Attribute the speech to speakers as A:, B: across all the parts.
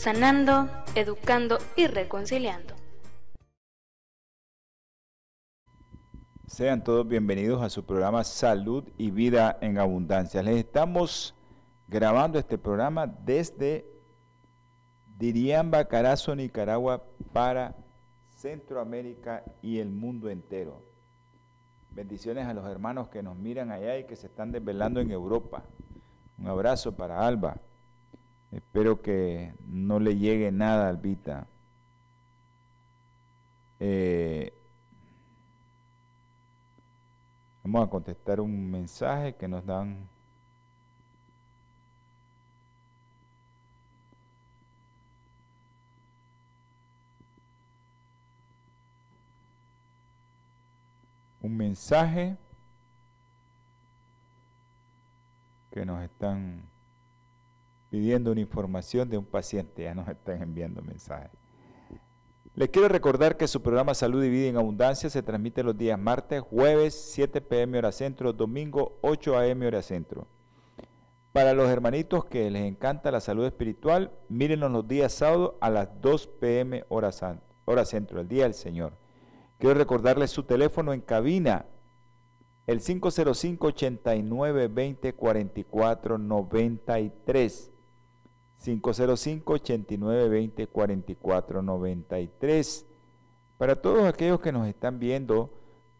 A: sanando, educando y reconciliando.
B: Sean todos bienvenidos a su programa Salud y Vida en Abundancia. Les estamos grabando este programa desde Diriamba, Carazo, Nicaragua, para Centroamérica y el mundo entero. Bendiciones a los hermanos que nos miran allá y que se están desvelando en Europa. Un abrazo para Alba. Espero que no le llegue nada al Vita. Eh, vamos a contestar un mensaje que nos dan. Un mensaje que nos están pidiendo una información de un paciente, ya nos están enviando mensajes. Les quiero recordar que su programa Salud y en Abundancia se transmite los días martes, jueves, 7 pm hora centro, domingo, 8 am hora centro. Para los hermanitos que les encanta la salud espiritual, mírenos los días sábados a las 2 pm hora, hora centro, el día del Señor. Quiero recordarles su teléfono en cabina, el 505 89 20 44 93 505-8920-4493. Para todos aquellos que nos están viendo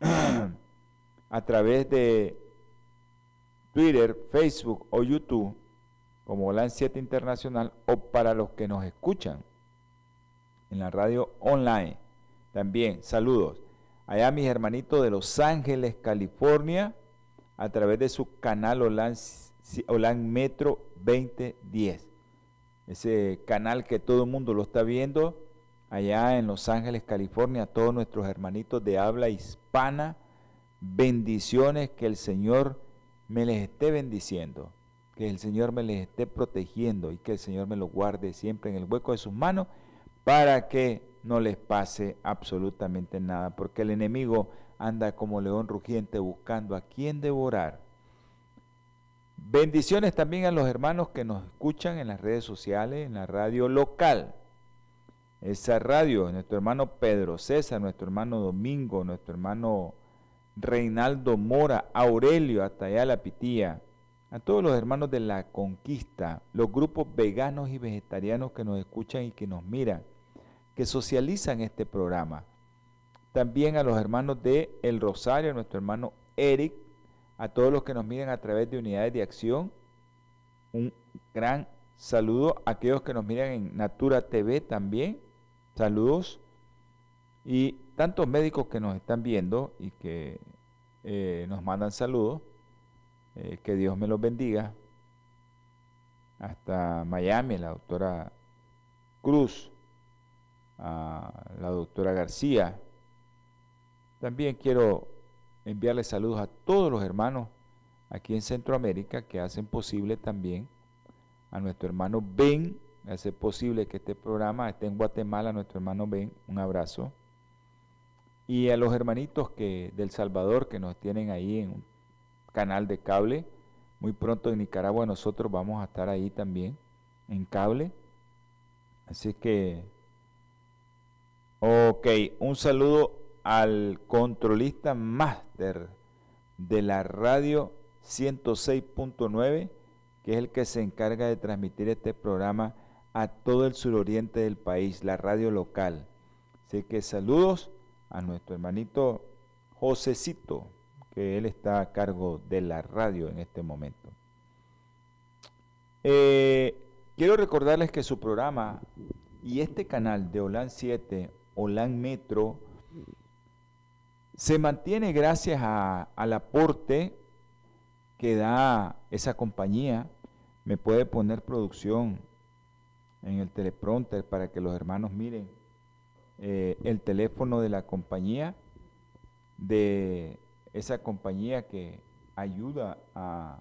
B: a través de Twitter, Facebook o YouTube, como LAN 7 Internacional, o para los que nos escuchan en la radio online. También, saludos. Allá mis hermanitos de Los Ángeles, California, a través de su canal OLAN, OLAN Metro 2010 ese canal que todo el mundo lo está viendo, allá en Los Ángeles, California, todos nuestros hermanitos de habla hispana, bendiciones, que el Señor me les esté bendiciendo, que el Señor me les esté protegiendo y que el Señor me los guarde siempre en el hueco de sus manos para que no les pase absolutamente nada, porque el enemigo anda como león rugiente buscando a quien devorar. Bendiciones también a los hermanos que nos escuchan en las redes sociales, en la radio local. Esa radio, nuestro hermano Pedro César, nuestro hermano Domingo, nuestro hermano Reinaldo Mora, Aurelio, hasta allá Pitía, a todos los hermanos de la conquista, los grupos veganos y vegetarianos que nos escuchan y que nos miran, que socializan este programa. También a los hermanos de El Rosario, nuestro hermano Eric, a todos los que nos miran a través de unidades de acción. Un gran saludo a aquellos que nos miran en Natura TV también. Saludos. Y tantos médicos que nos están viendo y que eh, nos mandan saludos. Eh, que Dios me los bendiga. Hasta Miami, la doctora Cruz, a la doctora García. También quiero enviarle saludos a todos los hermanos aquí en Centroamérica que hacen posible también a nuestro hermano Ben, hace posible que este programa esté en Guatemala, nuestro hermano Ben, un abrazo. Y a los hermanitos que del Salvador que nos tienen ahí en un canal de cable, muy pronto en Nicaragua nosotros vamos a estar ahí también en cable. Así que, ok, un saludo al controlista máster de la radio 106.9, que es el que se encarga de transmitir este programa a todo el suroriente del país, la radio local. Así que saludos a nuestro hermanito Josecito, que él está a cargo de la radio en este momento. Eh, quiero recordarles que su programa y este canal de OLAN 7, OLAN Metro, se mantiene gracias al aporte que da esa compañía. Me puede poner producción en el teleprompter para que los hermanos miren eh, el teléfono de la compañía, de esa compañía que ayuda a,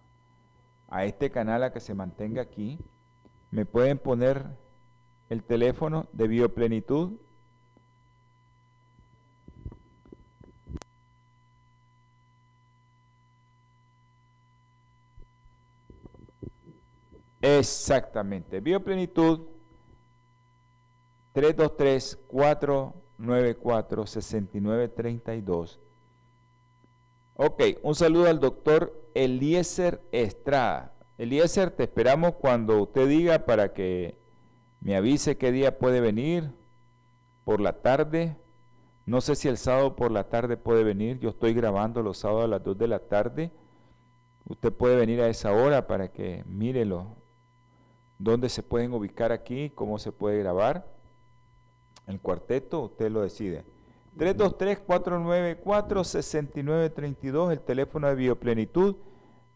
B: a este canal a que se mantenga aquí. Me pueden poner el teléfono de Bioplenitud Exactamente. Bioplenitud 323-494-6932. Ok, un saludo al doctor Eliezer Estrada. Eliezer, te esperamos cuando usted diga para que me avise qué día puede venir. Por la tarde. No sé si el sábado por la tarde puede venir. Yo estoy grabando los sábados a las 2 de la tarde. Usted puede venir a esa hora para que mírelo dónde se pueden ubicar aquí, cómo se puede grabar. El cuarteto, usted lo decide. 323-494-6932, el teléfono de Bioplenitud.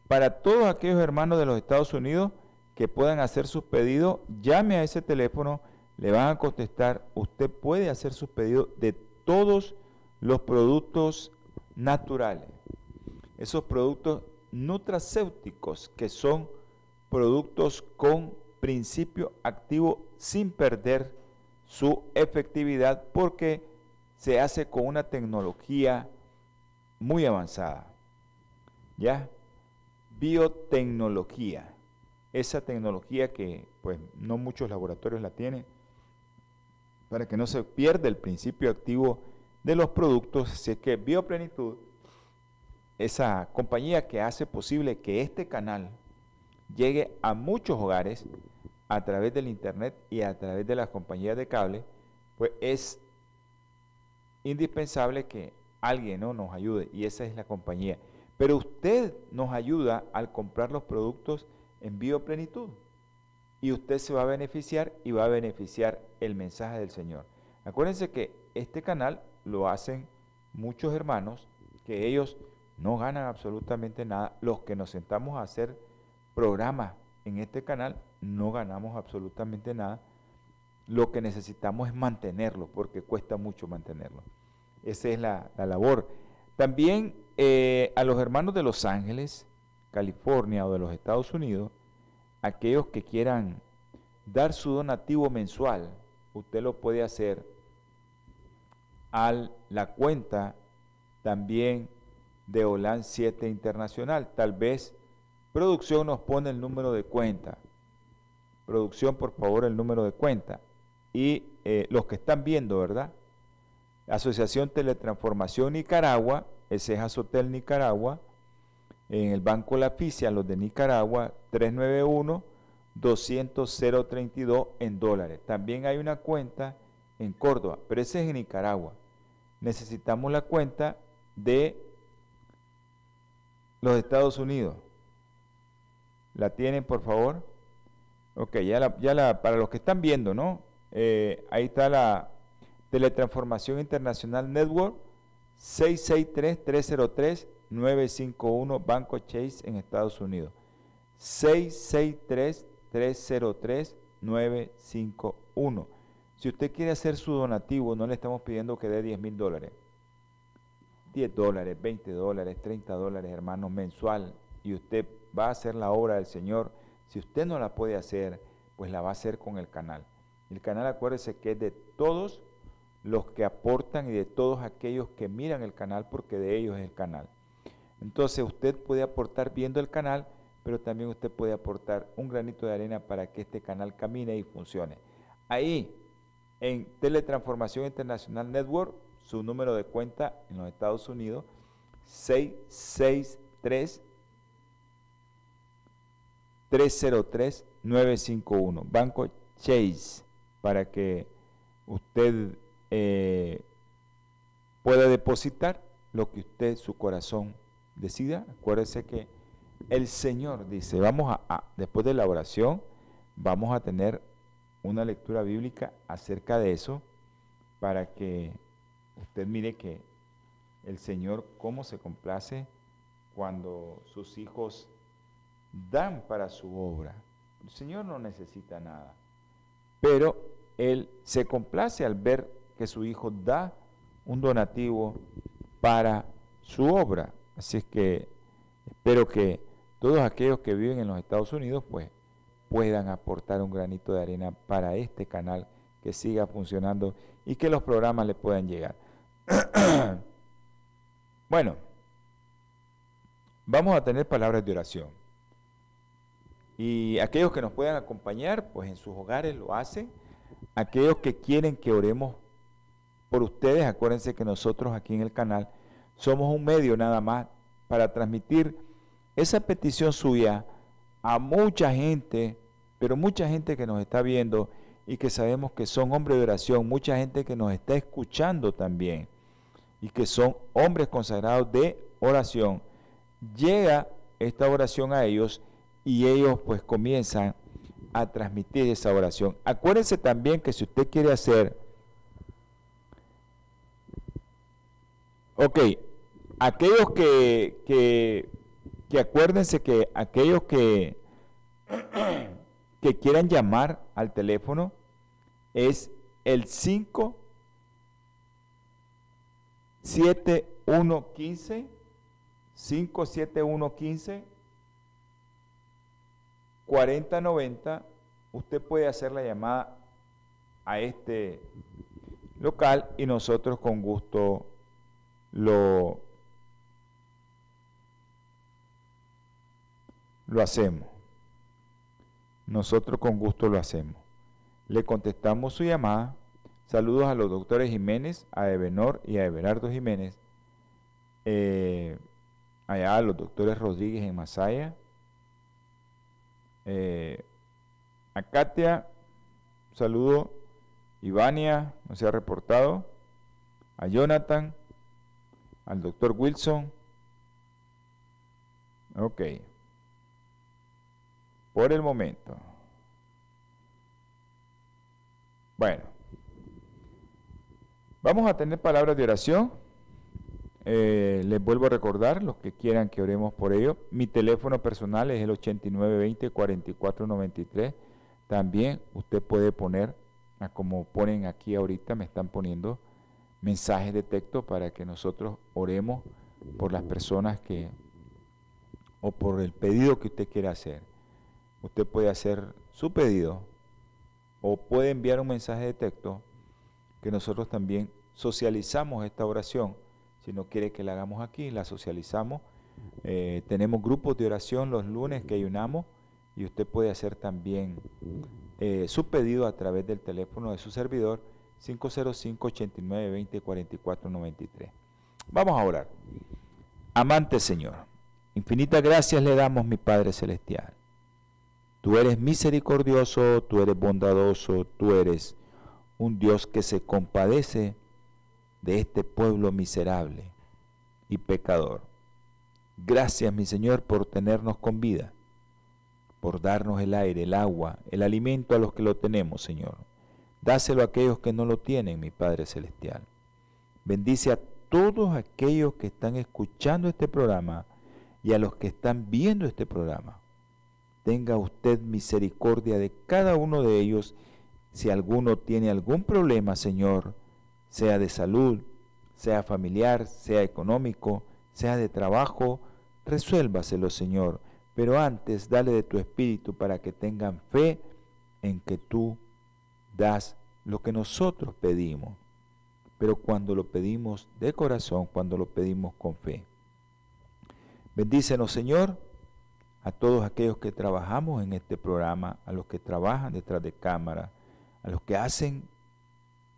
B: Para todos aquellos hermanos de los Estados Unidos que puedan hacer sus pedidos, llame a ese teléfono, le van a contestar. Usted puede hacer sus pedidos de todos los productos naturales. Esos productos nutracéuticos que son productos con principio activo sin perder su efectividad porque se hace con una tecnología muy avanzada. ¿Ya? Biotecnología. Esa tecnología que pues no muchos laboratorios la tienen para que no se pierda el principio activo de los productos, si es que Bioplenitud, esa compañía que hace posible que este canal llegue a muchos hogares, a través del Internet y a través de las compañías de cable, pues es indispensable que alguien ¿no? nos ayude y esa es la compañía. Pero usted nos ayuda al comprar los productos en Bioplenitud y usted se va a beneficiar y va a beneficiar el mensaje del Señor. Acuérdense que este canal lo hacen muchos hermanos que ellos no ganan absolutamente nada. Los que nos sentamos a hacer programas en este canal no ganamos absolutamente nada. Lo que necesitamos es mantenerlo, porque cuesta mucho mantenerlo. Esa es la, labor. También eh, a los hermanos de Los Ángeles, California o de los Estados Unidos, aquellos que quieran dar su donativo mensual, usted lo puede hacer a la cuenta también de OLAN 7 Internacional. Tal vez producción nos pone el número de cuenta Producción, por favor, el número de cuenta. Y eh, los que están viendo, ¿verdad? Asociación Teletransformación Nicaragua, ese es Azotel Nicaragua, en el Banco La Ficia, los de Nicaragua, 391-200-032 en dólares. También hay una cuenta en Córdoba, pero ese es en Nicaragua. Necesitamos la cuenta de los Estados Unidos. ¿La tienen, por favor? Ok, ya la, para los que están viendo, ¿no? Eh, ahí está la Teletransformación Internacional Network 663-303-951 Banco Chase en Estados Unidos. 663-303-951. Si usted quiere hacer su donativo, no le estamos pidiendo que dé 10 mil dólares. 10 dólares, 20 dólares, 30 dólares, hermano, mensual. Y usted va a hacer la obra del Señor si usted no la puede hacer, pues la va a hacer con el canal. El canal, acuérdese que es de todos los que aportan y de todos aquellos que miran el canal, porque de ellos es el canal. Entonces usted puede aportar viendo el canal, pero también usted puede aportar un granito de arena para que este canal camine y funcione. Ahí, en Teletransformación Internacional Network, su número de cuenta en los Estados Unidos, 663 303-951, Banco Chase, para que usted eh, pueda depositar lo que usted, su corazón, decida. Acuérdese que el Señor dice, vamos a, después de la oración, vamos a tener una lectura bíblica acerca de eso, para que usted mire que el Señor cómo se complace cuando sus hijos dan para su obra. El Señor no necesita nada. pero él se complace al ver que su hijo da un donativo para su obra. Así es que espero que todos aquellos que viven en los Estados Unidos pues puedan aportar un granito de arena para este canal que siga funcionando y que los programas le puedan llegar. bueno, vamos a tener palabras de oración. Y aquellos que nos puedan acompañar, pues en sus hogares lo hacen. Aquellos que quieren que oremos por ustedes, acuérdense que nosotros aquí en el canal somos un medio nada más para transmitir esa petición suya a mucha gente, pero mucha gente que nos está viendo y que sabemos que son hombres de oración, mucha gente que nos está escuchando también y que son hombres consagrados de oración. Llega esta oración a ellos y ellos pues comienzan a transmitir esa oración. Acuérdense también que si usted quiere hacer, ok, aquellos que, que, acuérdense que aquellos que, que quieran llamar al teléfono es el 5 7115 57115 4090, usted puede hacer la llamada a este local y nosotros con gusto lo, lo hacemos. Nosotros con gusto lo hacemos. Le contestamos su llamada. Saludos a los doctores Jiménez, a Ebenor y a Everardo Jiménez. Eh, allá a los doctores Rodríguez en Masaya, eh, a Katia, saludo. Ivania, no se ha reportado. A Jonathan, al doctor Wilson. Ok. Por el momento. Bueno. Vamos a tener palabras de oración. Eh, les vuelvo a recordar, los que quieran que oremos por ello, mi teléfono personal es el 8920-4493. También usted puede poner, como ponen aquí ahorita, me están poniendo mensajes de texto para que nosotros oremos por las personas que, o por el pedido que usted quiera hacer. Usted puede hacer su pedido o puede enviar un mensaje de texto que nosotros también socializamos esta oración si no quiere que la hagamos aquí, la socializamos. Eh, tenemos grupos de oración los lunes que ayunamos y usted puede hacer también eh, su pedido a través del teléfono de su servidor 505-8920-4493. Vamos a orar. Amante Señor, infinitas gracias le damos, mi Padre Celestial. Tú eres misericordioso, tú eres bondadoso, tú eres un Dios que se compadece de este pueblo miserable y pecador. Gracias, mi Señor, por tenernos con vida, por darnos el aire, el agua, el alimento a los que lo tenemos, Señor. Dáselo a aquellos que no lo tienen, mi Padre Celestial. Bendice a todos aquellos que están escuchando este programa y a los que están viendo este programa. Tenga usted misericordia de cada uno de ellos. Si alguno tiene algún problema, Señor, sea de salud, sea familiar, sea económico, sea de trabajo, resuélvaselo, Señor. Pero antes, dale de tu espíritu para que tengan fe en que tú das lo que nosotros pedimos. Pero cuando lo pedimos de corazón, cuando lo pedimos con fe. Bendícenos, Señor, a todos aquellos que trabajamos en este programa, a los que trabajan detrás de cámara, a los que hacen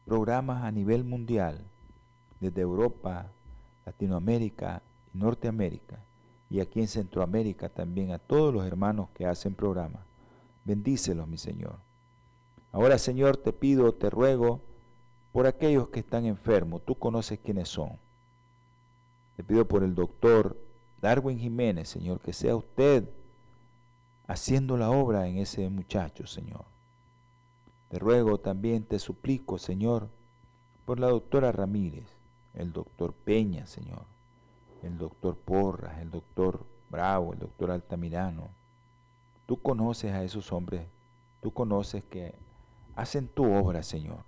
B: programas a nivel mundial, desde Europa, Latinoamérica y Norteamérica, y aquí en Centroamérica también a todos los hermanos que hacen programas. Bendícelos, mi Señor. Ahora, Señor, te pido, te ruego por aquellos que están enfermos. Tú conoces quiénes son. Te pido por el doctor Darwin Jiménez, Señor, que sea usted haciendo la obra en ese muchacho, Señor. Te ruego también, te suplico, Señor, por la doctora Ramírez, el doctor Peña, Señor, el doctor Porras, el doctor Bravo, el doctor Altamirano. Tú conoces a esos hombres, tú conoces que hacen tu obra, Señor.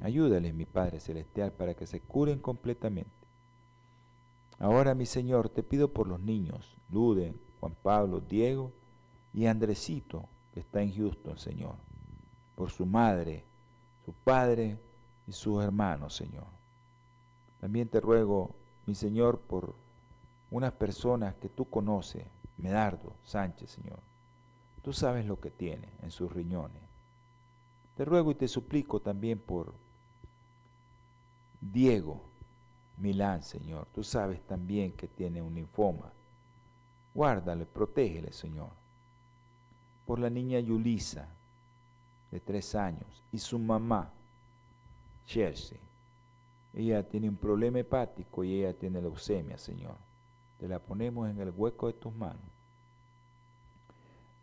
B: Ayúdales, mi Padre Celestial, para que se curen completamente. Ahora, mi Señor, te pido por los niños, Luden, Juan Pablo, Diego y Andresito, que está en Houston, Señor. Por su madre, su padre y sus hermanos, Señor. También te ruego, mi Señor, por unas personas que tú conoces, Medardo Sánchez, Señor. Tú sabes lo que tiene en sus riñones. Te ruego y te suplico también por Diego Milán, Señor. Tú sabes también que tiene un linfoma. Guárdale, protégele, Señor. Por la niña Yulisa, de tres años, y su mamá, Chelsea. Ella tiene un problema hepático y ella tiene leucemia, Señor. Te la ponemos en el hueco de tus manos.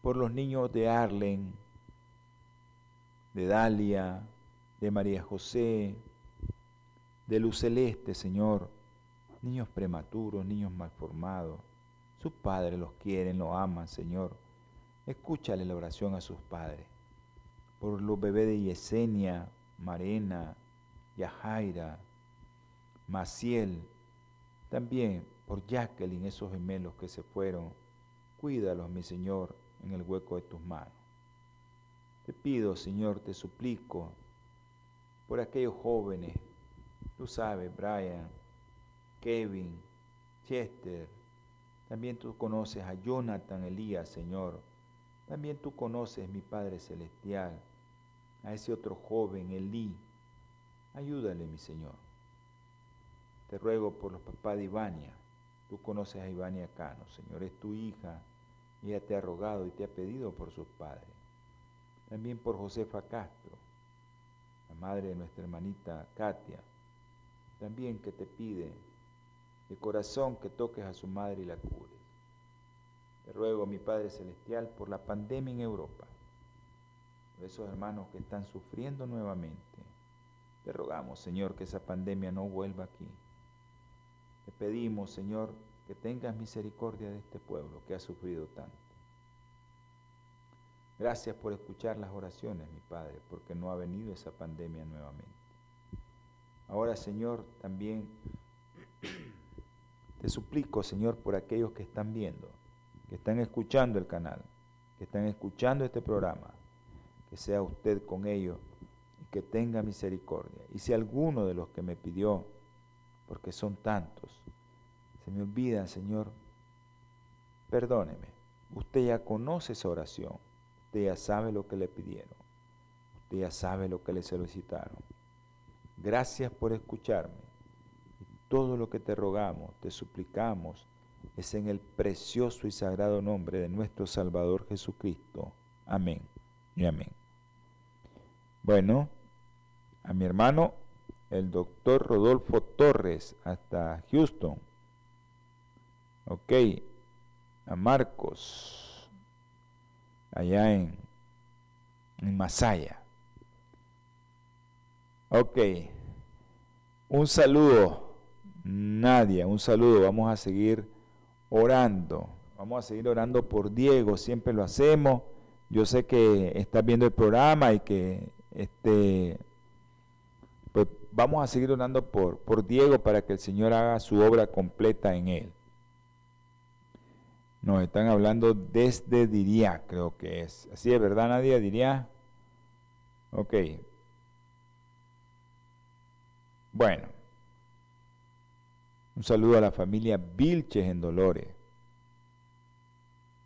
B: Por los niños de Arlen, de Dalia, de María José, de Luz Celeste, Señor. Niños prematuros, niños malformados. Sus padres los quieren, los aman, Señor. Escúchale la oración a sus padres. Por los bebés de Yesenia, Marena, Yajaira, Maciel. También por Jacqueline, esos gemelos que se fueron. Cuídalos, mi Señor, en el hueco de tus manos. Te pido, Señor, te suplico, por aquellos jóvenes, tú sabes, Brian, Kevin, Chester, también tú conoces a Jonathan Elías, Señor. También tú conoces, mi Padre Celestial, a ese otro joven, Elí. Ayúdale, mi Señor. Te ruego por los papás de Ivania. Tú conoces a Ivania Cano, Señor. Es tu hija. Ella te ha rogado y te ha pedido por sus padres. También por Josefa Castro, la madre de nuestra hermanita Katia. También que te pide de corazón que toques a su madre y la cures. Te ruego, mi Padre Celestial, por la pandemia en Europa, por esos hermanos que están sufriendo nuevamente. Te rogamos, Señor, que esa pandemia no vuelva aquí. Te pedimos, Señor, que tengas misericordia de este pueblo que ha sufrido tanto. Gracias por escuchar las oraciones, mi Padre, porque no ha venido esa pandemia nuevamente. Ahora, Señor, también te suplico, Señor, por aquellos que están viendo, que están escuchando el canal, que están escuchando este programa, que sea usted con ellos y que tenga misericordia. Y si alguno de los que me pidió, porque son tantos, se me olvida, Señor, perdóneme. Usted ya conoce esa oración, usted ya sabe lo que le pidieron, usted ya sabe lo que le solicitaron. Gracias por escucharme todo lo que te rogamos, te suplicamos, es en el precioso y sagrado nombre de nuestro Salvador Jesucristo. Amén y amén. Bueno, a mi hermano, el doctor Rodolfo Torres, hasta Houston. Ok, a Marcos, allá en, Masaya. Ok, un saludo Nadia, un saludo. Vamos a seguir orando. Vamos a seguir orando por Diego. Siempre lo hacemos. Yo sé que estás viendo el programa y que este, pues vamos a seguir orando por, por Diego para que el Señor haga su obra completa en él. Nos están hablando desde Diría, creo que es. Así es, ¿verdad, Nadia? Diría. Ok. Bueno. Un saludo a la familia Vilches en Dolores.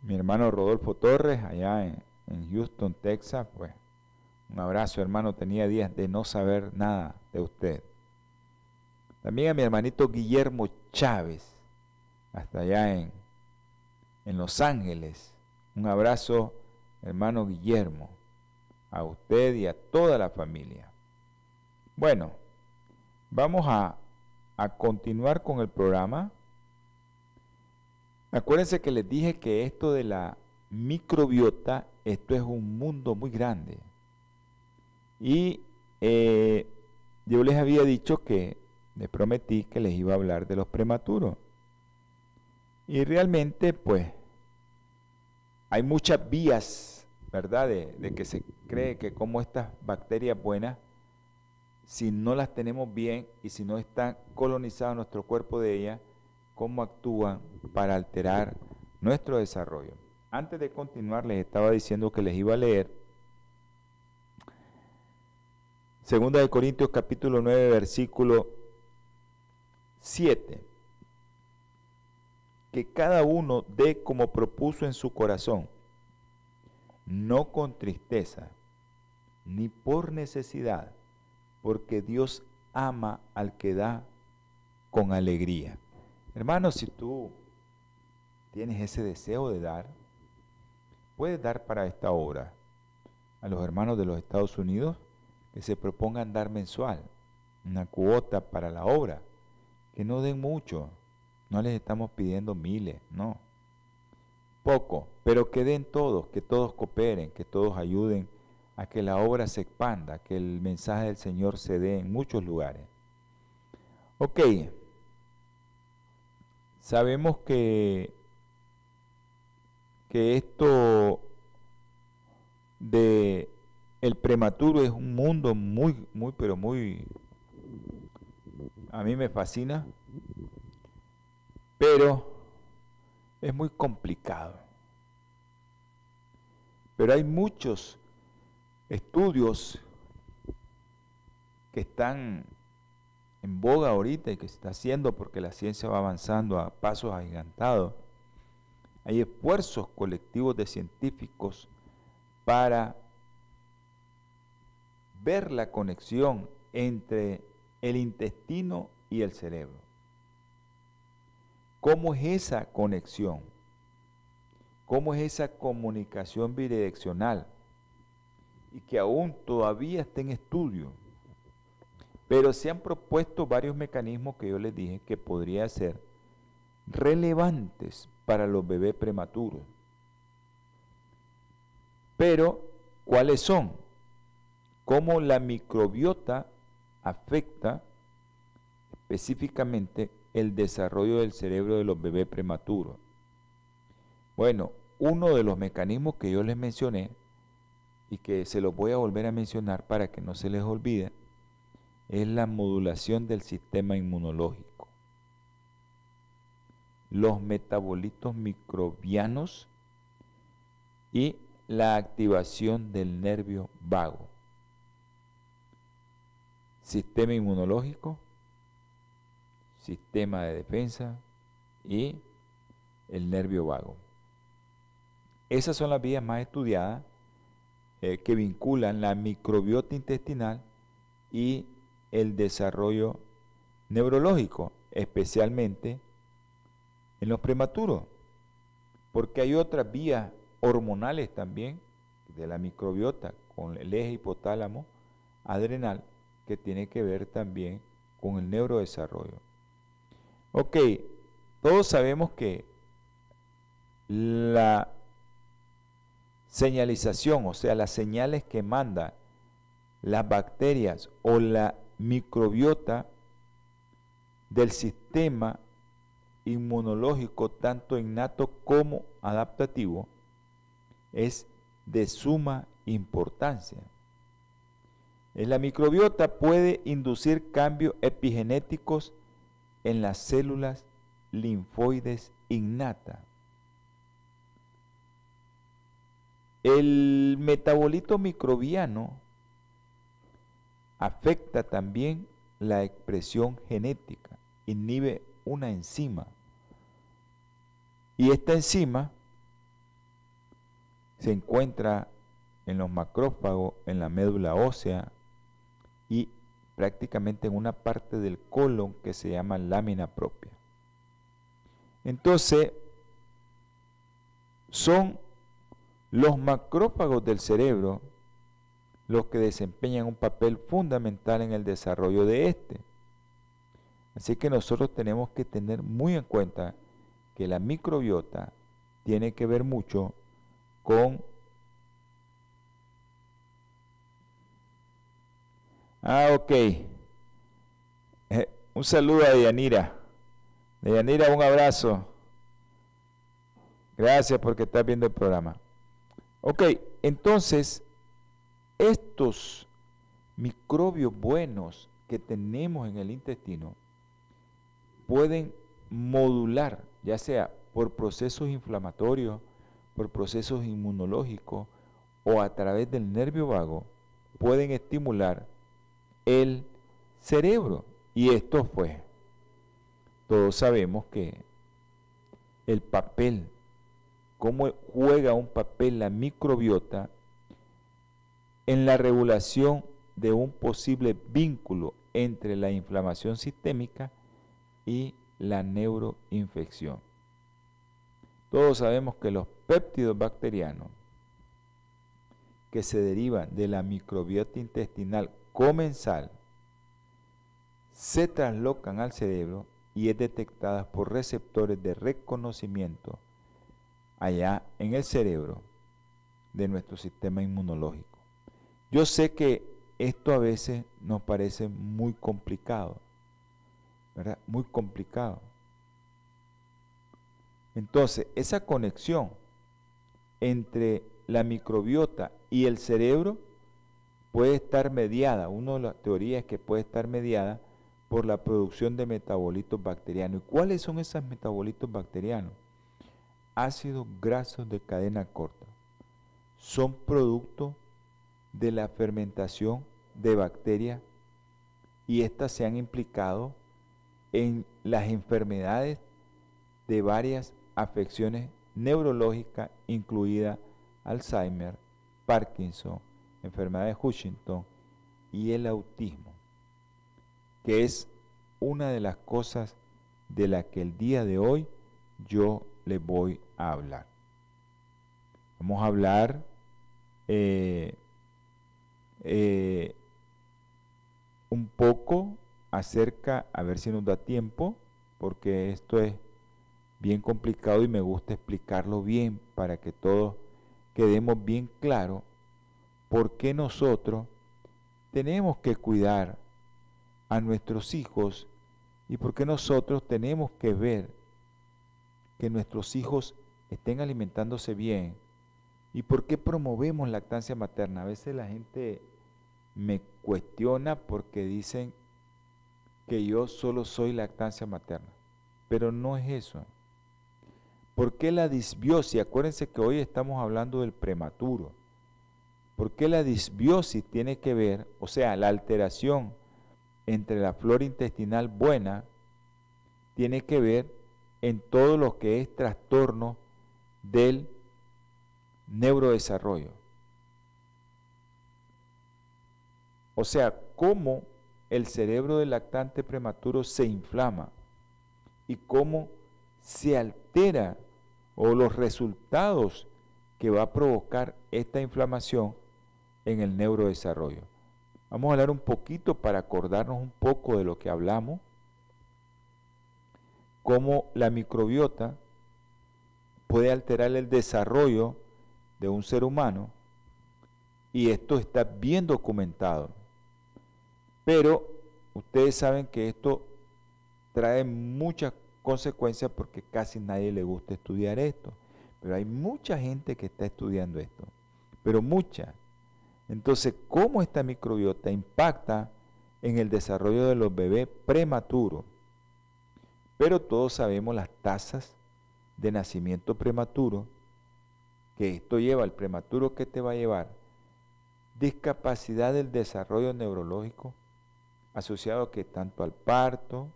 B: Mi hermano Rodolfo Torres, allá en, Houston, Texas, pues un abrazo, hermano. Tenía días de no saber nada de usted. También a mi hermanito Guillermo Chávez, hasta allá en, en Los Ángeles. Un abrazo, hermano Guillermo, a usted y a toda la familia. Bueno, vamos a a continuar con el programa. Acuérdense que les dije que esto de la microbiota, esto es un mundo muy grande. Y eh, yo les había dicho que les prometí que les iba a hablar de los prematuros. Y realmente, pues, hay muchas vías ¿verdad? De, que se cree que como estas bacterias buenas, si no las tenemos bien y si no está colonizado nuestro cuerpo de ellas, cómo actúan para alterar nuestro desarrollo. Antes de continuar, les estaba diciendo que les iba a leer Segunda de Corintios capítulo 9, versículo 7. Que cada uno dé como propuso en su corazón, no con tristeza, ni por necesidad, porque Dios ama al que da con alegría. Hermanos, si tú tienes ese deseo de dar, puedes dar para esta obra. A los hermanos de los Estados Unidos que se propongan dar mensual, una cuota para la obra, que no den mucho, no les estamos pidiendo miles, no, poco, pero que den todos, que todos cooperen, que todos ayuden a que la obra se expanda, que el mensaje del Señor se dé en muchos lugares. Ok, sabemos que, que esto de el prematuro es un mundo muy, muy, pero muy, a mí me fascina, pero es muy complicado. Pero hay muchos estudios que están en boga ahorita y que se está haciendo porque la ciencia va avanzando a pasos agigantados. Hay esfuerzos colectivos de científicos para ver la conexión entre el intestino y el cerebro. ¿Cómo es esa conexión? ¿Cómo es esa comunicación bidireccional? Y que aún todavía está en estudio. Pero se han propuesto varios mecanismos que yo les dije que podrían ser relevantes para los bebés prematuros. Pero, ¿cuáles son? cómo la microbiota afecta específicamente el desarrollo del cerebro de los bebés prematuros. Bueno, uno de los mecanismos que yo les mencioné y que se los voy a volver a mencionar para que no se les olvide, es la modulación del sistema inmunológico. Los metabolitos microbianos y la activación del nervio vago sistema inmunológico, sistema de defensa y el nervio vago. Esas son las vías más estudiadas eh, que vinculan la microbiota intestinal y el desarrollo neurológico, especialmente en los prematuros, porque hay otras vías hormonales también de la microbiota con el eje hipotálamo adrenal que tiene que ver también con el neurodesarrollo. Ok, todos sabemos que la señalización, o sea, las señales que manda las bacterias o la microbiota del sistema inmunológico, tanto innato como adaptativo, es de suma importancia. La microbiota puede inducir cambios epigenéticos en las células linfoides innatas. El metabolito microbiano afecta también la expresión genética, inhibe una enzima. Y esta enzima se encuentra en los macrófagos, en la médula ósea, y prácticamente en una parte del colon que se llama lámina propia. Entonces, son los macrófagos del cerebro los que desempeñan un papel fundamental en el desarrollo de este. Así que nosotros tenemos que tener muy en cuenta que la microbiota tiene que ver mucho con Ah, ok. Eh, un saludo a Deyanira. Deyanira, un abrazo. Gracias porque estás viendo el programa. Ok, entonces, estos microbios buenos que tenemos en el intestino pueden modular, ya sea por procesos inflamatorios, por procesos inmunológicos o a través del nervio vago, pueden estimular el cerebro. Y esto fue, todos sabemos que el papel, cómo juega un papel la microbiota en la regulación de un posible vínculo entre la inflamación sistémica y la neuroinfección. Todos sabemos que los péptidos bacterianos que se derivan de la microbiota intestinal comensal se traslocan al cerebro y es detectada por receptores de reconocimiento allá en el cerebro de nuestro sistema inmunológico. Yo sé que esto a veces nos parece muy complicado, ¿verdad? Muy complicado. Entonces, esa conexión entre la microbiota y el cerebro puede estar mediada, una de las teorías es que puede estar mediada por la producción de metabolitos bacterianos. ¿Y cuáles son esos metabolitos bacterianos? Ácidos grasos de cadena corta. Son producto de la fermentación de bacterias y éstas se han implicado en las enfermedades de varias afecciones neurológicas, incluida Alzheimer, Parkinson, enfermedad de Huntington y el autismo que es una de las cosas de las que el día de hoy yo le voy a hablar. Vamos a hablar eh, eh, un poco acerca, a ver si nos da tiempo, porque esto es bien complicado y me gusta explicarlo bien para que todos quedemos bien claro por qué nosotros tenemos que cuidar a nuestros hijos y porque nosotros tenemos que ver que nuestros hijos estén alimentándose bien y por qué promovemos lactancia materna. A veces la gente me cuestiona porque dicen que yo solo soy lactancia materna, pero no es eso. ¿Por qué la disbiosis? Acuérdense que hoy estamos hablando del prematuro. ¿Por qué la disbiosis tiene que ver, o sea, la alteración entre la flora intestinal buena tiene que ver en todo lo que es trastorno del neurodesarrollo. O sea, cómo el cerebro del lactante prematuro se inflama y cómo se altera o los resultados que va a provocar esta inflamación en el neurodesarrollo. Vamos a hablar un poquito para acordarnos un poco de lo que hablamos, cómo la microbiota puede alterar el desarrollo de un ser humano y esto está bien documentado. Pero ustedes saben que esto trae muchas consecuencias porque casi nadie le gusta estudiar esto. Pero hay mucha gente que está estudiando esto, pero mucha. Entonces, ¿cómo esta microbiota impacta en el desarrollo de los bebés prematuros? Pero todos sabemos las tasas de nacimiento prematuro, que esto lleva al prematuro que te va a llevar discapacidad del desarrollo neurológico asociado que tanto al parto,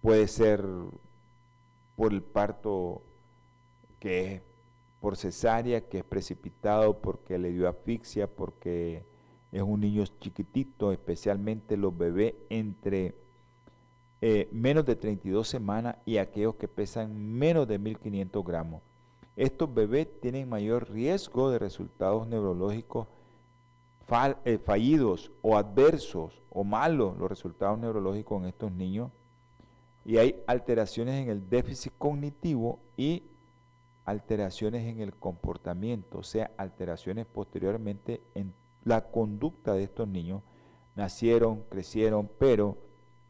B: puede ser por el parto que es por cesárea, que es precipitado porque le dio asfixia, porque es un niño chiquitito, especialmente los bebés entre eh, menos de 32 semanas y aquellos que pesan menos de 1500 gramos. Estos bebés tienen mayor riesgo de resultados neurológicos eh, fallidos o adversos o malos los resultados neurológicos en estos niños y hay alteraciones en el déficit cognitivo y alteraciones en el comportamiento, o sea, alteraciones posteriormente en la conducta de estos niños. Nacieron, crecieron, pero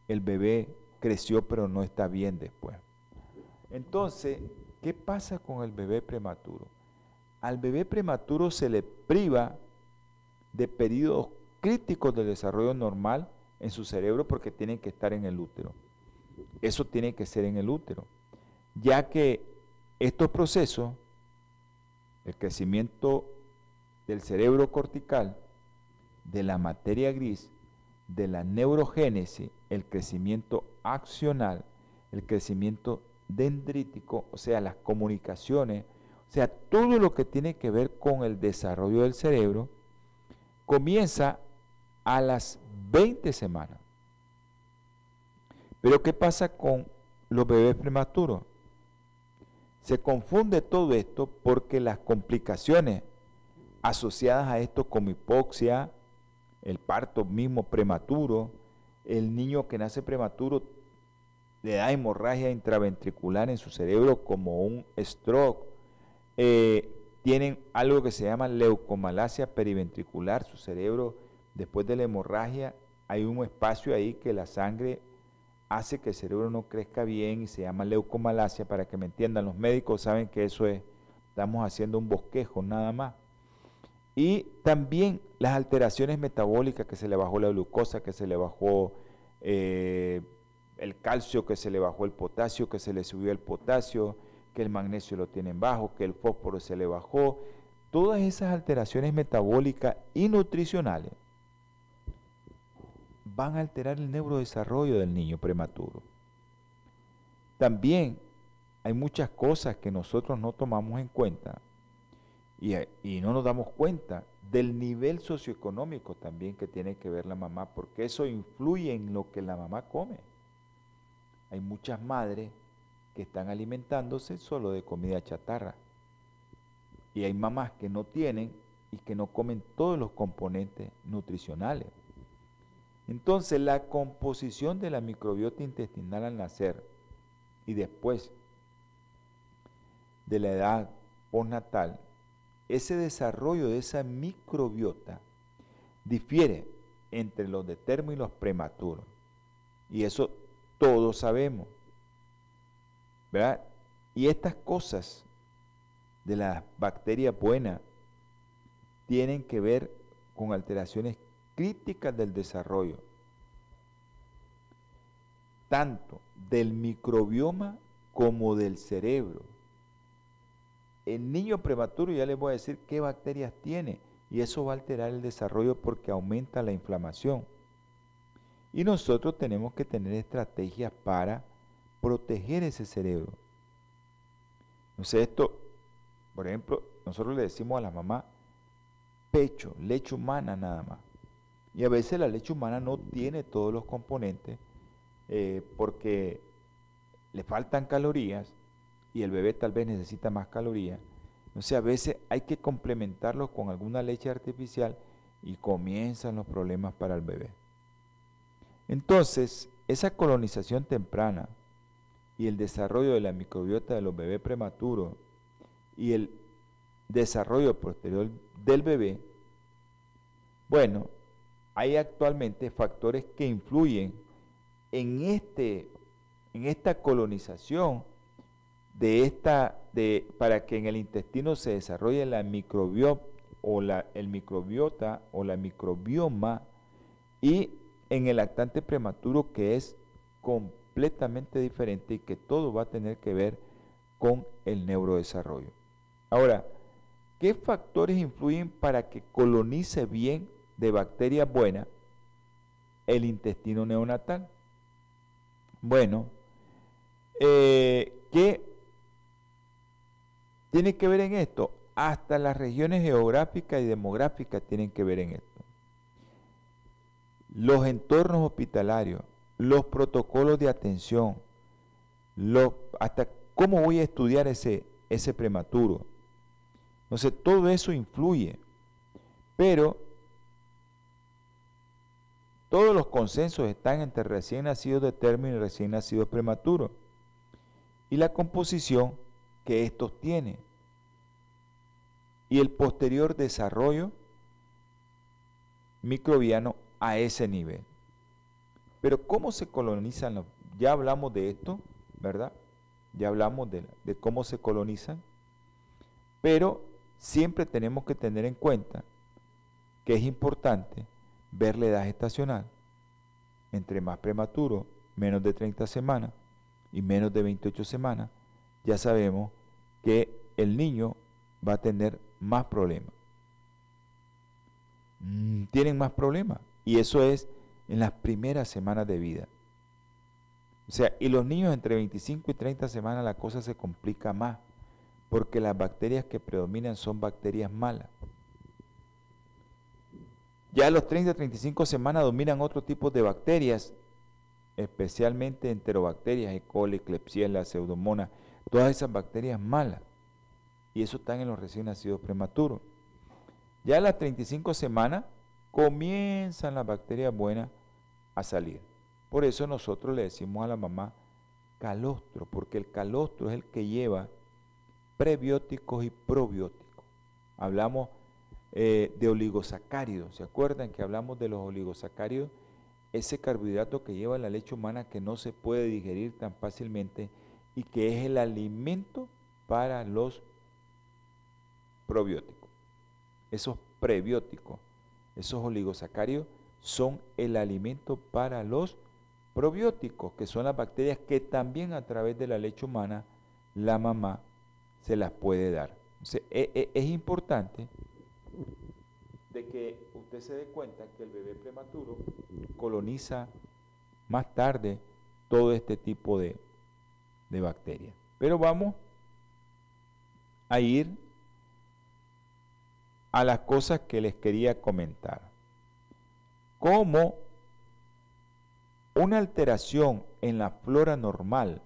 B: el bebé creció pero no está bien después. Entonces, ¿qué pasa con el bebé prematuro? al bebé prematuro se le priva de periodos críticos del desarrollo normal en su cerebro porque tienen que estar en el útero. Eso tiene que ser en el útero, ya que estos procesos, el crecimiento del cerebro cortical, de la materia gris, de la neurogénesis, el crecimiento accional, el crecimiento dendrítico, o sea, las comunicaciones, o sea, todo lo que tiene que ver con el desarrollo del cerebro, comienza a las 20 semanas. Pero ¿qué pasa con los bebés prematuros? Se confunde todo esto porque las complicaciones asociadas a esto como hipoxia, el parto mismo prematuro, el niño que nace prematuro le da hemorragia intraventricular en su cerebro como un stroke, eh, tienen algo que se llama leucomalacia periventricular, su cerebro después de la hemorragia hay un espacio ahí que la sangre hace que el cerebro no crezca bien y se llama leucomalacia, para que me entiendan, los médicos saben que eso es, estamos haciendo un bosquejo nada más. Y también las alteraciones metabólicas, que se le bajó la glucosa, que se le bajó eh, el calcio, que se le bajó el potasio, que se le subió el potasio, que el magnesio lo tienen bajo, que el fósforo se le bajó. Todas esas alteraciones metabólicas y nutricionales van a alterar el neurodesarrollo del niño prematuro. También hay muchas cosas que nosotros no tomamos en cuenta y, y, no nos damos cuenta del nivel socioeconómico también que tiene que ver la mamá, porque eso influye en lo que la mamá come. Hay muchas madres que están alimentándose solo de comida chatarra. Y hay mamás que no tienen y que no comen todos los componentes nutricionales. Entonces, la composición de la microbiota intestinal al nacer y después de la edad postnatal, ese desarrollo de esa microbiota difiere entre los de termo y los prematuros. Y eso todos sabemos. ¿Verdad? Y estas cosas de las bacterias buenas tienen que ver con alteraciones críticas del desarrollo, tanto del microbioma como del cerebro. El niño prematuro ya les voy a decir qué bacterias tiene y eso va a alterar el desarrollo porque aumenta la inflamación. Y nosotros tenemos que tener estrategias para proteger ese cerebro. Entonces esto, por ejemplo, nosotros le decimos a la mamá, pecho, leche humana nada más. Y a veces la leche humana no tiene todos los componentes eh, porque le faltan calorías y el bebé tal vez necesita más calorías. Entonces a veces hay que complementarlo con alguna leche artificial y comienzan los problemas para el bebé. Entonces, esa colonización temprana y el desarrollo de la microbiota de los bebés prematuros y el desarrollo posterior del bebé, bueno, hay actualmente factores que influyen en, este, en esta colonización de esta, de, para que en el intestino se desarrolle la microbiota o la, el microbiota o la microbioma y en el lactante prematuro que es completamente diferente y que todo va a tener que ver con el neurodesarrollo. Ahora, ¿qué factores influyen para que colonice bien de bacterias buenas el intestino neonatal? Bueno, eh, ¿qué tiene que ver en esto? Hasta las regiones geográficas y demográficas tienen que ver en esto. Los entornos hospitalarios, los protocolos de atención, hasta cómo voy a estudiar ese, ese prematuro. Entonces, todo eso influye. Pero todos los consensos están entre recién nacidos de término y recién nacidos prematuros. Y la composición que estos tienen. Y el posterior desarrollo microbiano a ese nivel. Pero ¿cómo se colonizan? Los? Ya hablamos de esto, ¿verdad? Ya hablamos de, cómo se colonizan. Pero siempre tenemos que tener en cuenta que es importante ver la edad gestacional. Entre más prematuro, menos de 30 semanas y menos de 28 semanas, ya sabemos que el niño va a tener más problemas. Mm, tienen más problemas. Y eso es en las primeras semanas de vida. O sea, y los niños entre 25 y 30 semanas la cosa se complica más, porque las bacterias que predominan son bacterias malas. Ya a los 30 35 semanas dominan otro tipo de bacterias, especialmente enterobacterias, E. coli, Klebsiella, Pseudomonas, todas esas bacterias malas. Y eso están en los recién nacidos prematuros. Ya a las 35 semanas comienzan las bacterias buenas a salir. Por eso nosotros le decimos a la mamá calostro, porque el calostro es el que lleva prebióticos y probióticos. Hablamos eh, de oligosacáridos, ¿se acuerdan que hablamos de los oligosacáridos? Ese carbohidrato que lleva la leche humana que no se puede digerir tan fácilmente y que es el alimento para los probióticos. Esos prebióticos, esos oligosacáridos son el alimento para los probióticos, que son las bacterias que también a través de la leche humana la mamá se las puede dar. E, e, es, importante de que usted se dé cuenta que el bebé prematuro coloniza más tarde todo este tipo de, de bacterias. Pero vamos a ir a las cosas que les quería comentar. Como una alteración en la flora normal,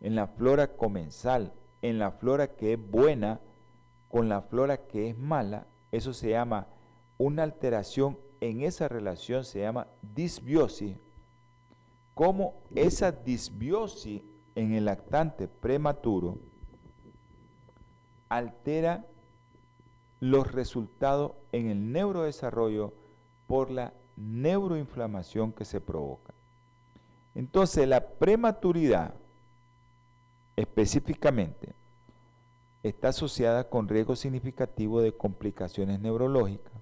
B: en la flora comensal, en la flora que es buena, con la flora que es mala, eso se llama una alteración en esa relación, se llama disbiosis. Como esa disbiosis en el lactante prematuro altera los resultados en el neurodesarrollo por la neuroinflamación que se provoca. Entonces, la prematuridad específicamente está asociada con riesgo significativo de complicaciones neurológicas.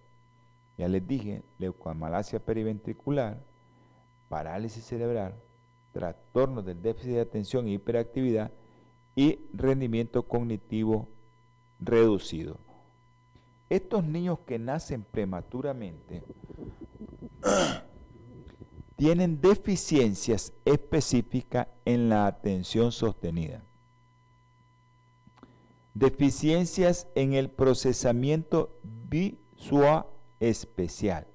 B: Ya les dije, leucomalacia periventricular, parálisis cerebral, trastornos del déficit de atención e hiperactividad y rendimiento cognitivo reducido. Estos niños que nacen prematuramente tienen deficiencias específicas en la atención sostenida. Deficiencias en el procesamiento visual especial.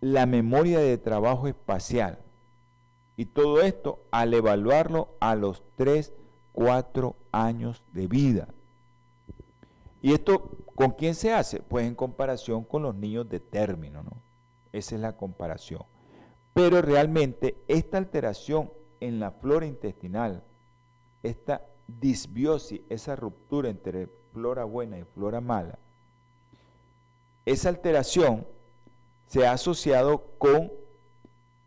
B: La memoria de trabajo espacial. Y todo esto al evaluarlo a los 3, 4 años de vida. ¿Y esto con quién se hace? Pues en comparación con los niños de término, ¿no? Esa es la comparación. Pero realmente esta alteración en la flora intestinal, esta disbiosis, esa ruptura entre flora buena y flora mala, esa alteración se ha asociado con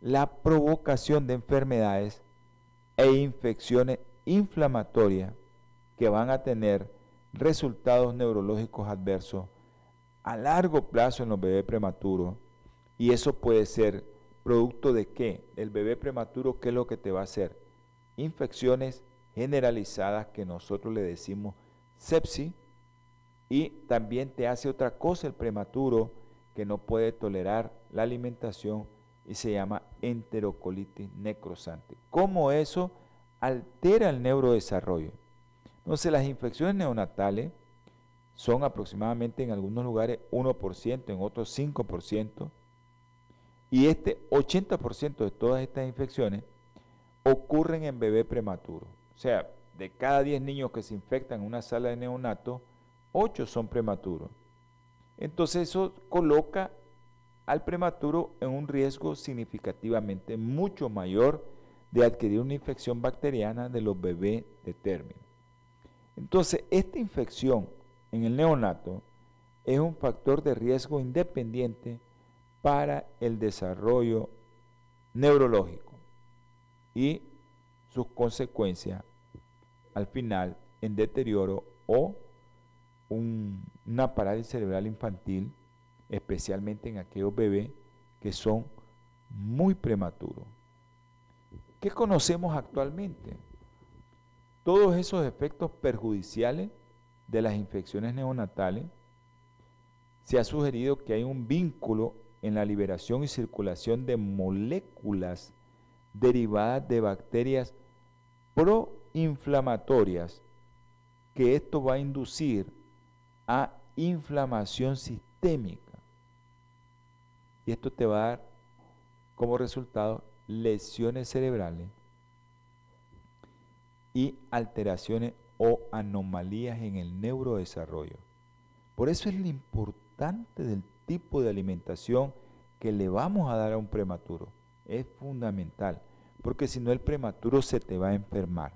B: la provocación de enfermedades e infecciones inflamatorias que van a tener resultados neurológicos adversos a largo plazo en los bebés prematuros. Y eso puede ser producto de qué? El bebé prematuro, ¿qué es lo que te va a hacer? Infecciones generalizadas que nosotros le decimos sepsis. Y también te hace otra cosa el prematuro que no puede tolerar la alimentación y se llama enterocolitis necrosante. ¿Cómo eso altera el neurodesarrollo? Entonces las infecciones neonatales son aproximadamente en algunos lugares 1%, en otros 5%, y este 80% de todas estas infecciones ocurren en bebé prematuro. O sea, de cada 10 niños que se infectan en una sala de neonato, 8 son prematuros. Entonces eso coloca al prematuro en un riesgo significativamente mucho mayor de adquirir una infección bacteriana de los bebés de término. Entonces, esta infección en el neonato es un factor de riesgo independiente para el desarrollo neurológico y sus consecuencias al final en deterioro o una parálisis cerebral infantil, especialmente en aquellos bebés que son muy prematuros. ¿Qué conocemos actualmente? Todos esos efectos perjudiciales de las infecciones neonatales, se ha sugerido que hay un vínculo en la liberación y circulación de moléculas derivadas de bacterias proinflamatorias, que esto va a inducir a inflamación sistémica. Y esto te va a dar como resultado lesiones cerebrales y alteraciones o anomalías en el neurodesarrollo. Por eso es lo importante del tipo de alimentación que le vamos a dar a un prematuro. Es fundamental, porque si no el prematuro se te va a enfermar.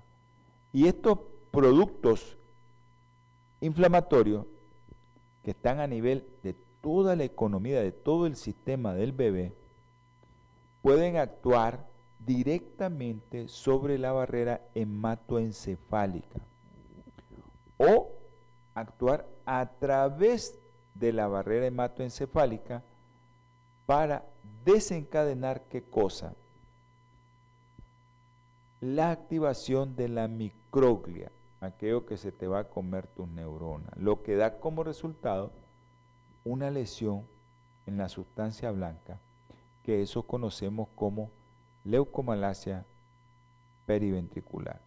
B: Y estos productos inflamatorios que están a nivel de toda la economía, de todo el sistema del bebé, pueden actuar directamente sobre la barrera hematoencefálica o actuar a través de la barrera hematoencefálica para desencadenar qué cosa? La activación de la microglia, aquello que se te va a comer tus neuronas, lo que da como resultado una lesión en la sustancia blanca, que eso conocemos como leucomalacia periventricular.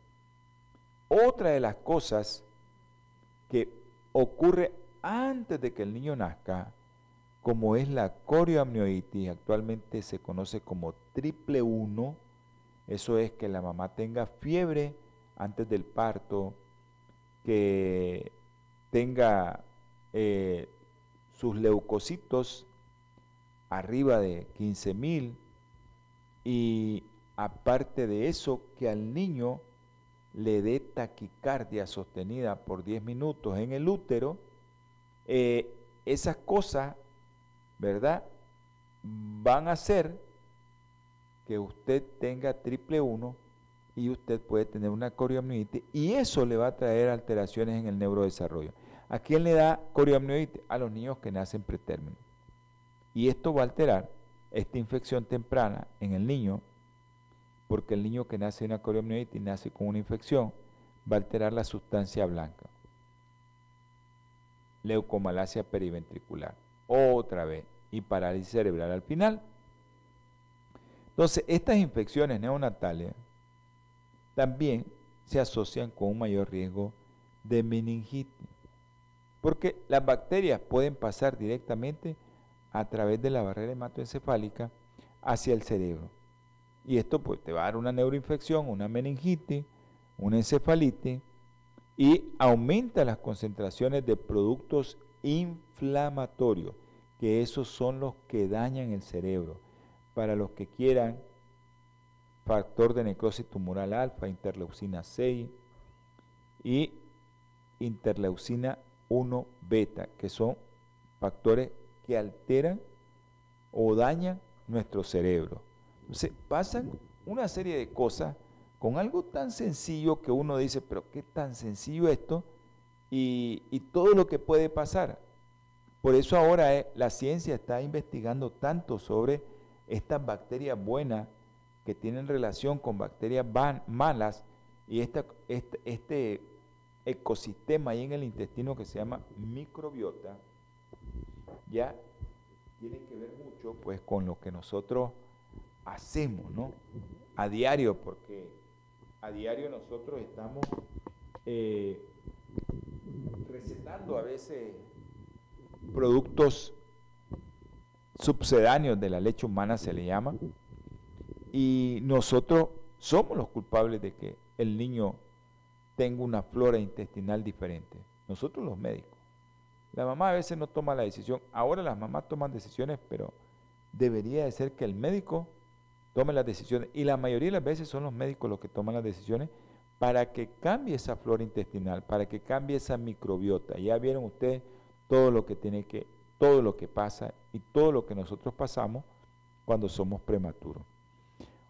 B: Otra de las cosas que ocurre antes de que el niño nazca, como es la corioamnioitis, actualmente se conoce como triple 1, eso es que la mamá tenga fiebre antes del parto, que tenga eh, sus leucocitos arriba de 15 mil y aparte de eso que al niño le dé taquicardia sostenida por 10 minutos en el útero, eh, esas cosas, ¿verdad? Van a hacer que usted tenga triple 1 y usted puede tener una corioamnionitis y eso le va a traer alteraciones en el neurodesarrollo. ¿A quién le da corioamnionitis? A los niños que nacen pretérmino. Y esto va a alterar esta infección temprana en el niño porque el niño que nace en una corioamnionitis nace con una infección, va a alterar la sustancia blanca. Leucomalacia periventricular. Otra vez. Y parálisis cerebral al final. Entonces, estas infecciones neonatales también se asocian con un mayor riesgo de meningitis. Porque las bacterias pueden pasar directamente a través de la barrera hematoencefálica hacia el cerebro. Y esto pues te va a dar una neuroinfección, una meningitis, una encefalitis y aumenta las concentraciones de productos inflamatorios, que esos son los que dañan el cerebro. Para los que quieran, factor de necrosis tumoral alfa, interleucina 6 y interleucina 1 beta, que son factores que alteran o dañan nuestro cerebro. Entonces pasan una serie de cosas con algo tan sencillo que uno dice, pero qué tan sencillo esto y, todo lo que puede pasar. Por eso ahora eh, la ciencia está investigando tanto sobre estas bacterias buenas que tienen relación con bacterias malas y este, este ecosistema ahí en el intestino que se llama microbiota, ya tiene que ver mucho pues con lo que nosotros hacemos, ¿no? A diario, porque a diario nosotros estamos eh, recetando a veces productos subsedáneos de la leche humana, se le llama, y nosotros somos los culpables de que el niño tenga una flora intestinal diferente, nosotros los médicos. La mamá a veces no toma la decisión, ahora las mamás toman decisiones, pero debería de ser que el médico tomen las decisiones. Y la mayoría de las veces son los médicos los que toman las decisiones para que cambie esa flora intestinal, para que cambie esa microbiota. Ya vieron ustedes todo lo que tiene que, todo lo que pasa y todo lo que nosotros pasamos cuando somos prematuros.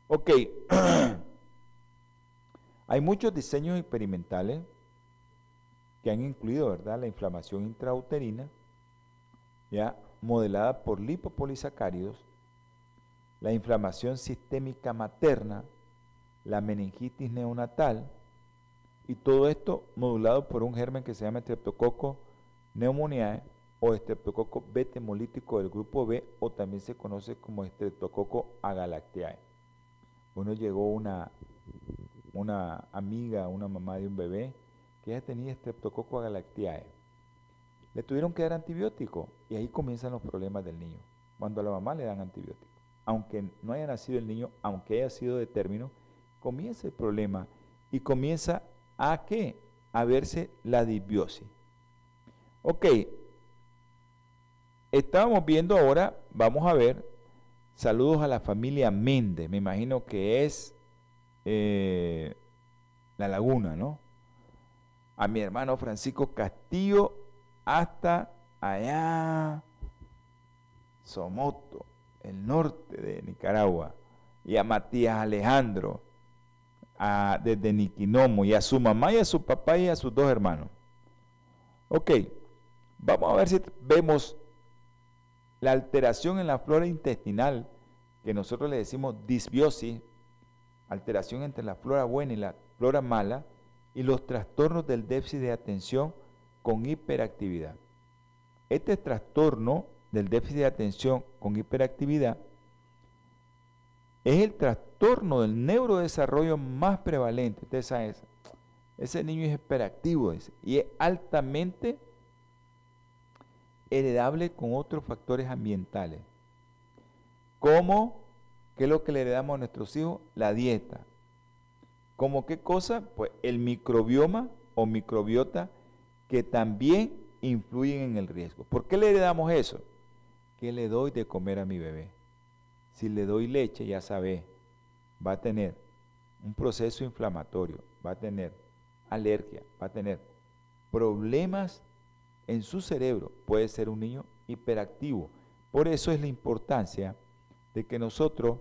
B: Ok, hay muchos diseños experimentales que han incluido, ¿verdad?, la inflamación intrauterina, ya modelada por lipopolisacáridos, la inflamación sistémica materna, la meningitis neonatal, y todo esto modulado por un germen que se llama Streptococcus pneumoniae o Streptococcus beta hemolítico del grupo B o también se conoce como Streptococcus agalactiae. Bueno, llegó una, una amiga, una mamá de un bebé que ella tenía Streptococcus agalactiae. Le tuvieron que dar antibiótico y ahí comienzan los problemas del niño. Cuando a la mamá le dan antibiótico, aunque no haya nacido el niño, aunque haya sido de término, comienza el problema y comienza a qué? A verse la disbiosis. Ok, estábamos viendo ahora, vamos a ver, saludos a la familia Méndez, me imagino que es eh, La Laguna, ¿no? A mi hermano Francisco Castillo hasta allá, Somoto, el norte de Nicaragua, y a Matías Alejandro desde Niquinomo, y a su mamá y a su papá y a sus dos hermanos. Ok, vamos a ver si vemos la alteración en la flora intestinal, que nosotros le decimos disbiosis, alteración entre la flora buena y la flora mala, y los trastornos del déficit de atención con hiperactividad. Este trastorno del déficit de atención con hiperactividad es el trastorno del neurodesarrollo más prevalente. Ese niño es hiperactivo y es altamente heredable con otros factores ambientales. ¿Cómo? ¿Qué es lo que le heredamos a nuestros hijos? La dieta. ¿Cómo qué cosa? Pues el microbioma o microbiota que también influyen en el riesgo. ¿Por qué le heredamos eso? ¿Qué le doy de comer a mi bebé? Si le doy leche, ya sabe, va a tener un proceso inflamatorio, va a tener alergia, va a tener problemas en su cerebro. Puede ser un niño hiperactivo. Por eso es la importancia de que nosotros,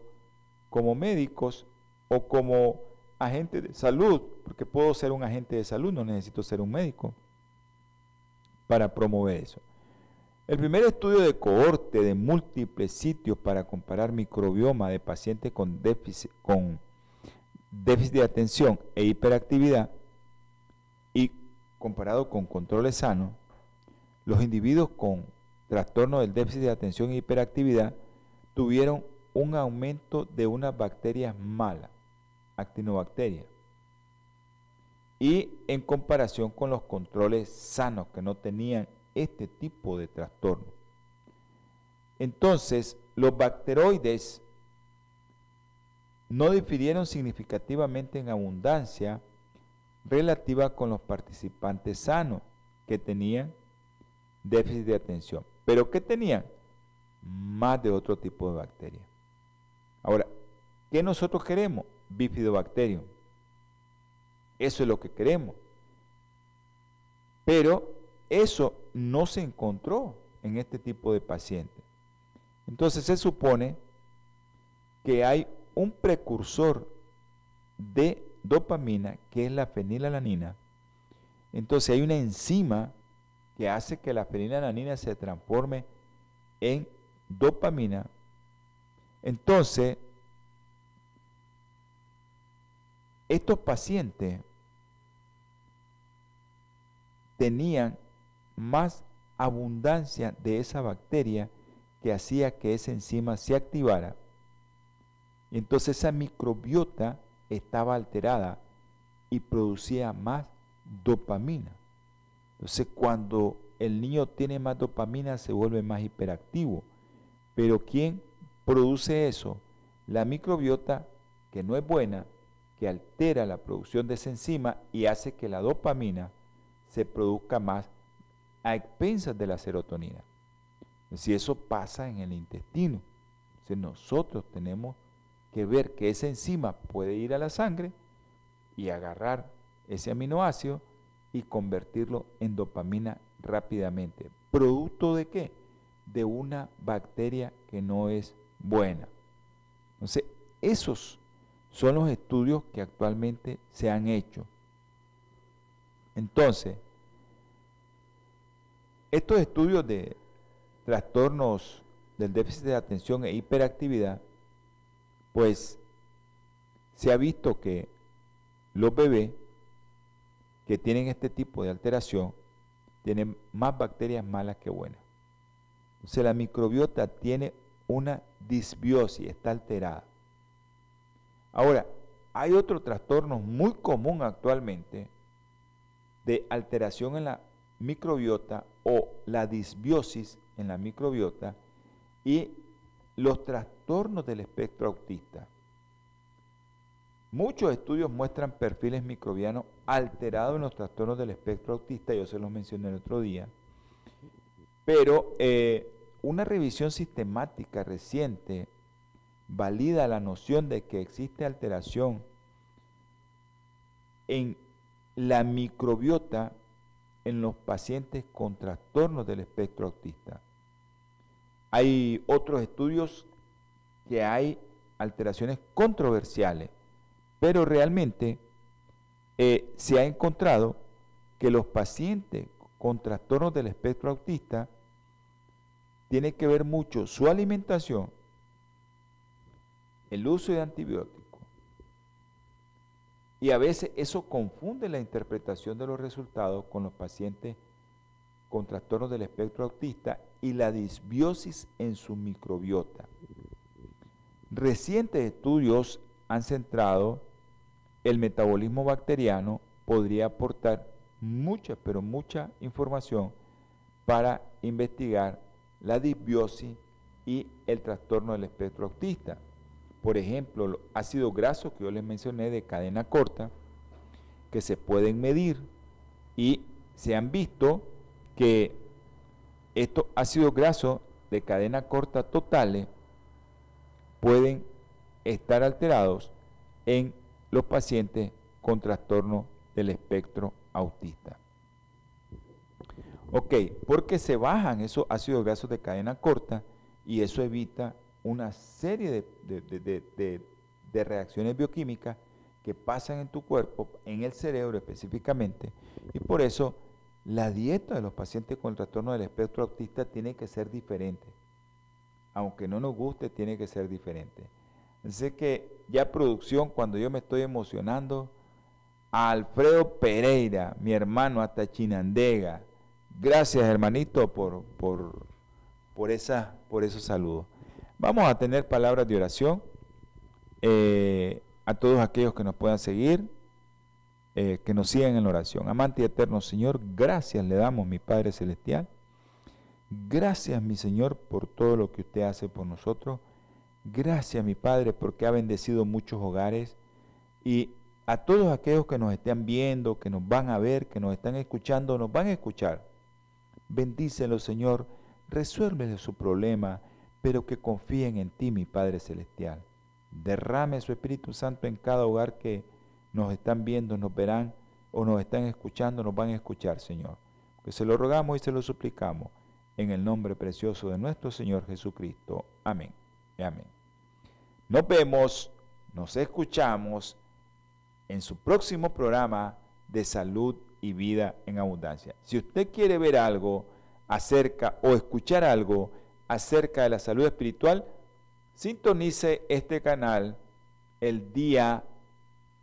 B: como médicos o como agentes de salud, porque puedo ser un agente de salud, no necesito ser un médico, para promover eso. El primer estudio de cohorte de múltiples sitios para comparar microbioma de pacientes con déficit, con déficit de atención e hiperactividad y comparado con controles sanos, los individuos con trastorno del déficit de atención e hiperactividad tuvieron un aumento de unas bacterias malas, actinobacterias, y en comparación con los controles sanos que no tenían este tipo de trastorno. Entonces, los bacteroides no difirieron significativamente en abundancia relativa con los participantes sanos que tenían déficit de atención. ¿Pero qué tenían? Más de otro tipo de bacterias. Ahora, ¿qué nosotros queremos? Bifidobacterium. Eso es lo que queremos. Pero eso no se encontró en este tipo de pacientes. Entonces se supone que hay un precursor de dopamina que es la fenilalanina. Entonces hay una enzima que hace que la fenilalanina se transforme en dopamina. Entonces, estos pacientes tenían más abundancia de esa bacteria que hacía que esa enzima se activara. Y entonces esa microbiota estaba alterada y producía más dopamina. Entonces cuando el niño tiene más dopamina se vuelve más hiperactivo. Pero ¿quién produce eso? La microbiota que no es buena, que altera la producción de esa enzima y hace que la dopamina se produzca más a expensas de la serotonina. Si eso pasa en el intestino, entonces nosotros tenemos que ver que esa enzima puede ir a la sangre y agarrar ese aminoácido y convertirlo en dopamina rápidamente. ¿Producto de qué? De una bacteria que no es buena. Entonces, esos son los estudios que actualmente se han hecho. Entonces, estos estudios de trastornos del déficit de atención e hiperactividad, pues se ha visto que los bebés que tienen este tipo de alteración tienen más bacterias malas que buenas. Entonces la microbiota tiene una disbiosis, está alterada. Ahora, hay otro trastorno muy común actualmente de alteración en la microbiota o la disbiosis en la microbiota y los trastornos del espectro autista. Muchos estudios muestran perfiles microbianos alterados en los trastornos del espectro autista, yo se los mencioné el otro día, pero eh, una revisión sistemática reciente valida la noción de que existe alteración en la microbiota en los pacientes con trastornos del espectro autista. Hay otros estudios que hay alteraciones controversiales, pero realmente eh, se ha encontrado que los pacientes con trastornos del espectro autista tienen que ver mucho su alimentación, el uso de antibióticos, y a veces eso confunde la interpretación de los resultados con los pacientes con trastornos del espectro autista y la disbiosis en su microbiota. Recientes estudios han centrado el metabolismo bacteriano podría aportar mucha, pero mucha información para investigar la disbiosis y el trastorno del espectro autista. Por ejemplo, los ácidos grasos que yo les mencioné de cadena corta, que se pueden medir y se han visto que estos ácidos grasos de cadena corta totales pueden estar alterados en los pacientes con trastorno del espectro autista. Ok, porque se bajan esos ácidos grasos de cadena corta y eso evita una serie de, reacciones bioquímicas que pasan en tu cuerpo, en el cerebro específicamente, y por eso la dieta de los pacientes con trastorno del espectro autista tiene que ser diferente. Aunque no nos guste, tiene que ser diferente. Sé que ya producción, cuando yo me estoy emocionando, Alfredo Pereira, mi hermano hasta Chinandega. Gracias, hermanito, por, por, por, esa, por esos saludos. Vamos a tener palabras de oración eh, a todos aquellos que nos puedan seguir, eh, que nos sigan en la oración. Amante y eterno Señor, gracias le damos, mi Padre Celestial. Gracias, mi Señor, por todo lo que usted hace por nosotros. Gracias, mi Padre, porque ha bendecido muchos hogares y a todos aquellos que nos estén viendo, que nos van a ver, que nos están escuchando, nos van a escuchar. Bendícelo, Señor, resuélvele su problema, pero que confíen en ti, mi Padre Celestial. Derrame su Espíritu Santo en cada hogar que nos están viendo, nos verán o nos están escuchando, nos van a escuchar, Señor. Que se lo rogamos y se lo suplicamos en el nombre precioso de nuestro Señor Jesucristo. Amén. Amén. Nos vemos, nos escuchamos en su próximo programa de salud y vida en abundancia. Si usted quiere ver algo acerca o escuchar algo acerca de la salud espiritual, sintonice este canal el día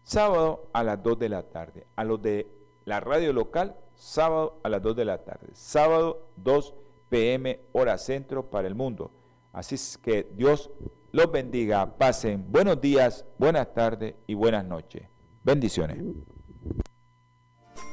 B: sábado a las 2 de la tarde. A los de la radio local, sábado a las 2 de la tarde. Sábado 2 pm hora centro para el mundo. Así es que Dios los bendiga. Pasen buenos días, buenas tardes y buenas noches. Bendiciones.